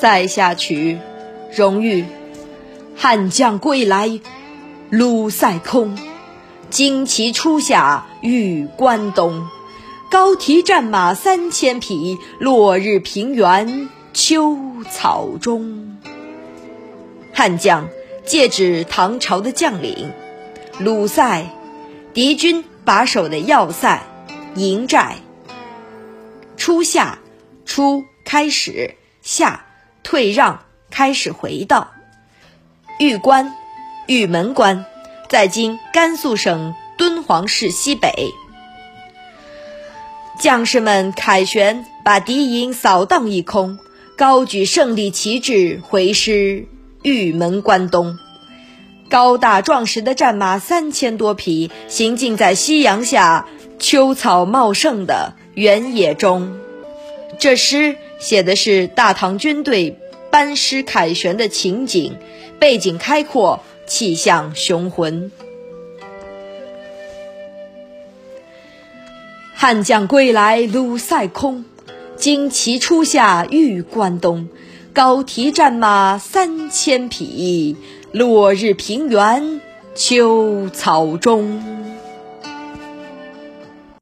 塞下曲》荣誉。汉将归来，鲁塞空。旌旗初下玉关东。高提战马三千匹，落日平原秋草中。汉将借指唐朝的将领。鲁塞，敌军把守的要塞、营寨。初夏，初开始，夏退让，开始回道。玉关，玉门关，在今甘肃省敦煌市西北。将士们凯旋，把敌营扫荡一空，高举胜利旗帜回师玉门关东。高大壮实的战马三千多匹，行进在夕阳下秋草茂盛的原野中。这诗写的是大唐军队班师凯旋的情景。背景开阔，气象雄浑。汉将归来鲁塞空，旌旗初下玉关东。高提战马三千匹，落日平原秋草中。